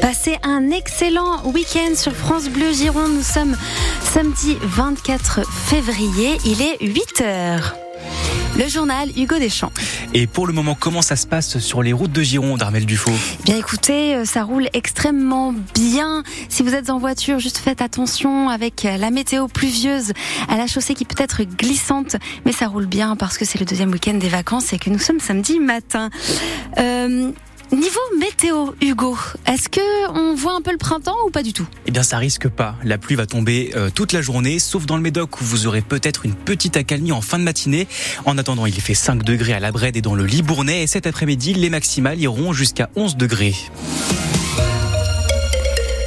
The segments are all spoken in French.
Passez un excellent week-end sur France Bleu Gironde. Nous sommes samedi 24 février. Il est 8 heures. Le journal Hugo Deschamps. Et pour le moment, comment ça se passe sur les routes de Gironde, Armel Dufaux Bien écoutez, euh, ça roule extrêmement bien. Si vous êtes en voiture, juste faites attention avec la météo pluvieuse à la chaussée qui peut être glissante, mais ça roule bien parce que c'est le deuxième week-end des vacances et que nous sommes samedi matin. Euh, Niveau météo, Hugo, est-ce que on voit un peu le printemps ou pas du tout? Eh bien, ça risque pas. La pluie va tomber euh, toute la journée, sauf dans le Médoc où vous aurez peut-être une petite accalmie en fin de matinée. En attendant, il fait 5 degrés à la Brède et dans le Libournais. Et cet après-midi, les maximales iront jusqu'à 11 degrés.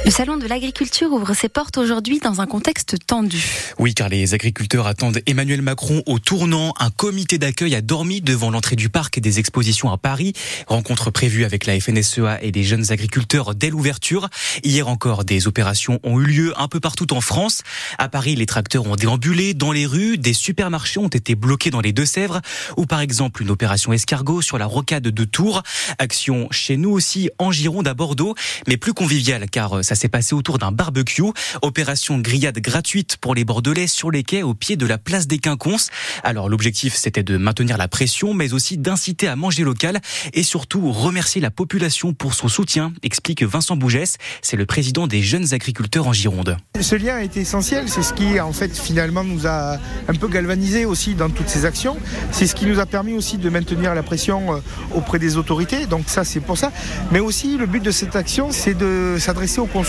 Le salon de l'agriculture ouvre ses portes aujourd'hui dans un contexte tendu. Oui, car les agriculteurs attendent Emmanuel Macron au tournant. Un comité d'accueil a dormi devant l'entrée du parc et des expositions à Paris. Rencontre prévue avec la FNSEA et les jeunes agriculteurs dès l'ouverture. Hier encore, des opérations ont eu lieu un peu partout en France. À Paris, les tracteurs ont déambulé dans les rues. Des supermarchés ont été bloqués dans les Deux-Sèvres. Ou par exemple, une opération escargot sur la rocade de Tours. Action chez nous aussi en Gironde à Bordeaux, mais plus conviviale car ça s'est passé autour d'un barbecue. Opération grillade gratuite pour les Bordelais sur les quais au pied de la place des Quinconces. Alors l'objectif c'était de maintenir la pression mais aussi d'inciter à manger local et surtout remercier la population pour son soutien, explique Vincent Bougès, c'est le président des jeunes agriculteurs en Gironde. Ce lien a été essentiel, c'est ce qui en fait finalement nous a un peu galvanisé aussi dans toutes ces actions. C'est ce qui nous a permis aussi de maintenir la pression euh, auprès des autorités. Donc ça c'est pour ça. Mais aussi le but de cette action c'est de s'adresser aux consommateurs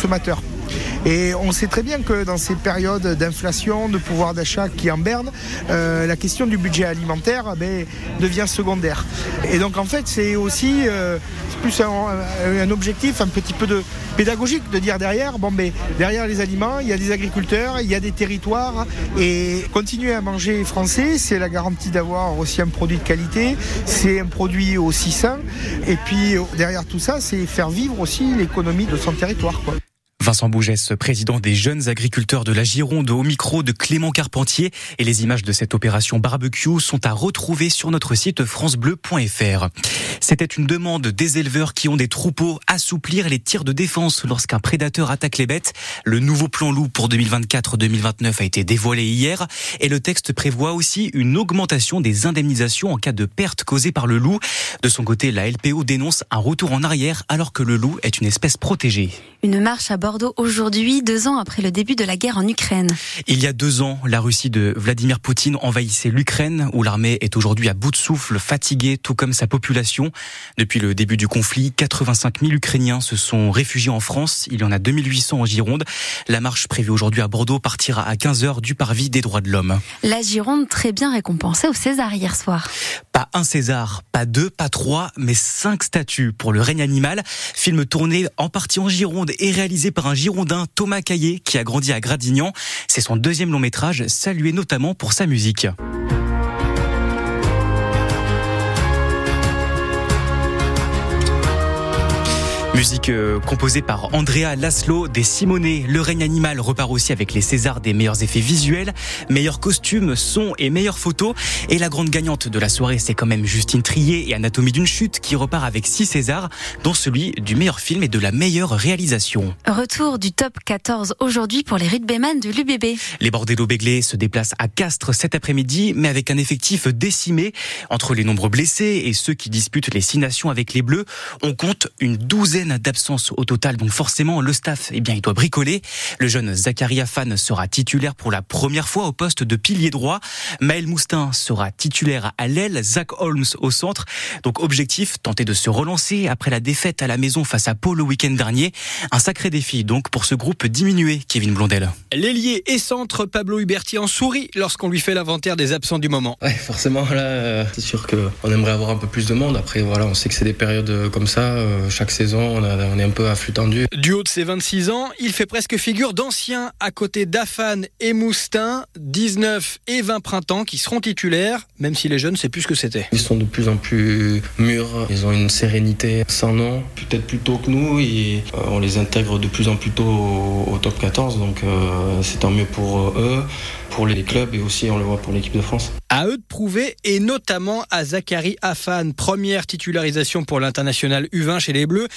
et on sait très bien que dans ces périodes d'inflation, de pouvoir d'achat qui en berne, euh, la question du budget alimentaire ben, devient secondaire. Et donc en fait, c'est aussi euh, plus un, objectif un petit peu de pédagogique de dire derrière, bon ben derrière les aliments, il y a des agriculteurs, il y a des territoires et continuer à manger français, c'est la garantie d'avoir aussi un produit de qualité, c'est un produit aussi sain et puis derrière tout ça, c'est faire vivre aussi l'économie de son territoire. Quoi. Vincent Bougès, président des jeunes agriculteurs de la Gironde, au micro de Clément Carpentier. Et les images de cette opération barbecue sont à retrouver sur notre site francebleu.fr. C'était une demande des éleveurs qui ont des troupeaux, assouplir les tirs de défense lorsqu'un prédateur attaque les bêtes. Le nouveau plan loup pour 2024-2029 a été dévoilé hier et le texte prévoit aussi une augmentation des indemnisations en cas de perte causée par le loup. De son côté, la LPO dénonce un retour en arrière alors que le loup est une espèce protégée. Une marche à Bordeaux aujourd'hui, deux ans après le début de la guerre en Ukraine. Il y a deux ans, la Russie de Vladimir Poutine envahissait l'Ukraine, où l'armée est aujourd'hui à bout de souffle, fatiguée, tout comme sa population. Depuis le début du conflit, 85 000 Ukrainiens se sont réfugiés en France. Il y en a 2800 en Gironde. La marche prévue aujourd'hui à Bordeaux partira à 15h du parvis des droits de l'homme. La Gironde très bien récompensée au César hier soir. Pas un César, pas deux, pas trois, mais cinq statues pour le règne animal. Film tourné en partie en Gironde et réalisé par un Girondin, Thomas Caillé, qui a grandi à Gradignan. C'est son deuxième long métrage, salué notamment pour sa musique. Musique euh, composée par Andrea Laszlo des Simonet. Le règne animal repart aussi avec les Césars des meilleurs effets visuels, meilleurs costumes, sons et meilleures photos. Et la grande gagnante de la soirée, c'est quand même Justine Trier et Anatomie d'une chute qui repart avec six Césars, dont celui du meilleur film et de la meilleure réalisation. Retour du top 14 aujourd'hui pour les rugbyman de l'UBB. Les Bordello Béglés se déplacent à Castres cet après-midi, mais avec un effectif décimé. Entre les nombreux blessés et ceux qui disputent les six nations avec les Bleus, on compte une douzaine d'absence au total, donc forcément le staff, eh bien, il doit bricoler. Le jeune Zachary Afan sera titulaire pour la première fois au poste de pilier droit. Maël Moustin sera titulaire à l'aile, Zach Holmes au centre. Donc objectif, tenter de se relancer après la défaite à la maison face à Pau le week-end dernier. Un sacré défi donc pour ce groupe diminué, Kevin Blondel. L'ailier et centre Pablo Huberti en sourit lorsqu'on lui fait l'inventaire des absents du moment. Ouais, forcément là, euh, c'est sûr qu'on aimerait avoir un peu plus de monde. Après voilà, on sait que c'est des périodes comme ça. Euh, chaque saison, on, est un peu à flux tendu. Du haut de ses 26 ans, il fait presque figure d'ancien à côté d'Afan et Moustin, 19 et 20 printemps qui seront titulaires, même si les jeunes ne savent plus ce que c'était. Ils sont de plus en plus mûrs, ils ont une sérénité sans nom, peut-être plus tôt que nous, et euh, on les intègre de plus en plus tôt au, top 14, donc euh, c'est tant mieux pour eux, pour les clubs et aussi on le voit pour l'équipe de France. À eux de prouver et notamment à Zachary Afan, première titularisation pour l'international U20 chez les Bleus.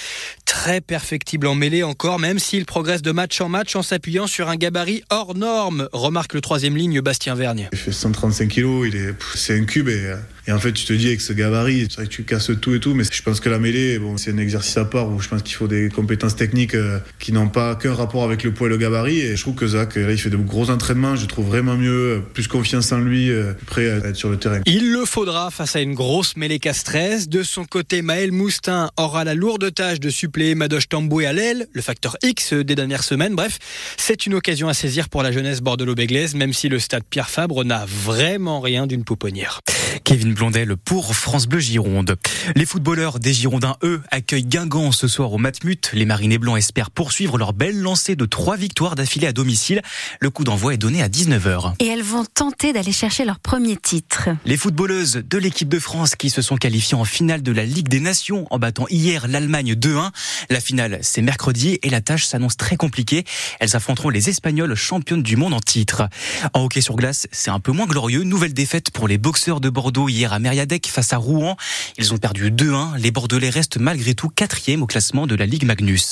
Très perfectible en mêlée encore, même s'il progresse de match en match en s'appuyant sur un gabarit hors norme, remarque le troisième ligne Bastien Vergne. Il fait 135 kilos, il est, c'est un cube et, et, en fait tu te dis avec ce gabarit, c'est vrai que tu casses tout et tout, mais je pense que la mêlée, bon, c'est un exercice à part où je pense qu'il faut des compétences techniques euh, qui n'ont pas qu'un rapport avec le poids et le gabarit et je trouve que Zach, là il fait de gros entraînements, je trouve vraiment mieux, plus confiance en lui, euh, prêt à être sur le terrain. Il le faudra face à une grosse mêlée Castresse. De son côté, Maël Moustin aura la lourde tâche de suppléer Madoche Tamboué à l'aile, le facteur X des dernières semaines. Bref, c'est une occasion à saisir pour la jeunesse bordelot-béglaise, même si le stade Pierre Fabre n'a vraiment rien d'une pouponnière. Kevin Blondel pour France Bleu Gironde. Les footballeurs des Girondins, eux, accueillent Guingamp ce soir au Matmut. Les Marinés Blancs espèrent poursuivre leur belle lancée de trois victoires d'affilée à domicile. Le coup d'envoi est donné à 19h. Et elles vont tenter d'aller chercher leur premier titre. Les footballeuses de l'équipe de France qui se sont qualifiées en finale de la Ligue des Nations en battant hier l'Allemagne 2-1. La finale, c'est mercredi et la tâche s'annonce très compliquée. Elles affronteront les Espagnols championnes du monde en titre. En hockey sur glace, c'est un peu moins glorieux. Nouvelle défaite pour les boxeurs de Bordeaux à Mériadec face à Rouen. Ils ont perdu 2-1. Les Bordelais restent malgré tout quatrième au classement de la Ligue Magnus.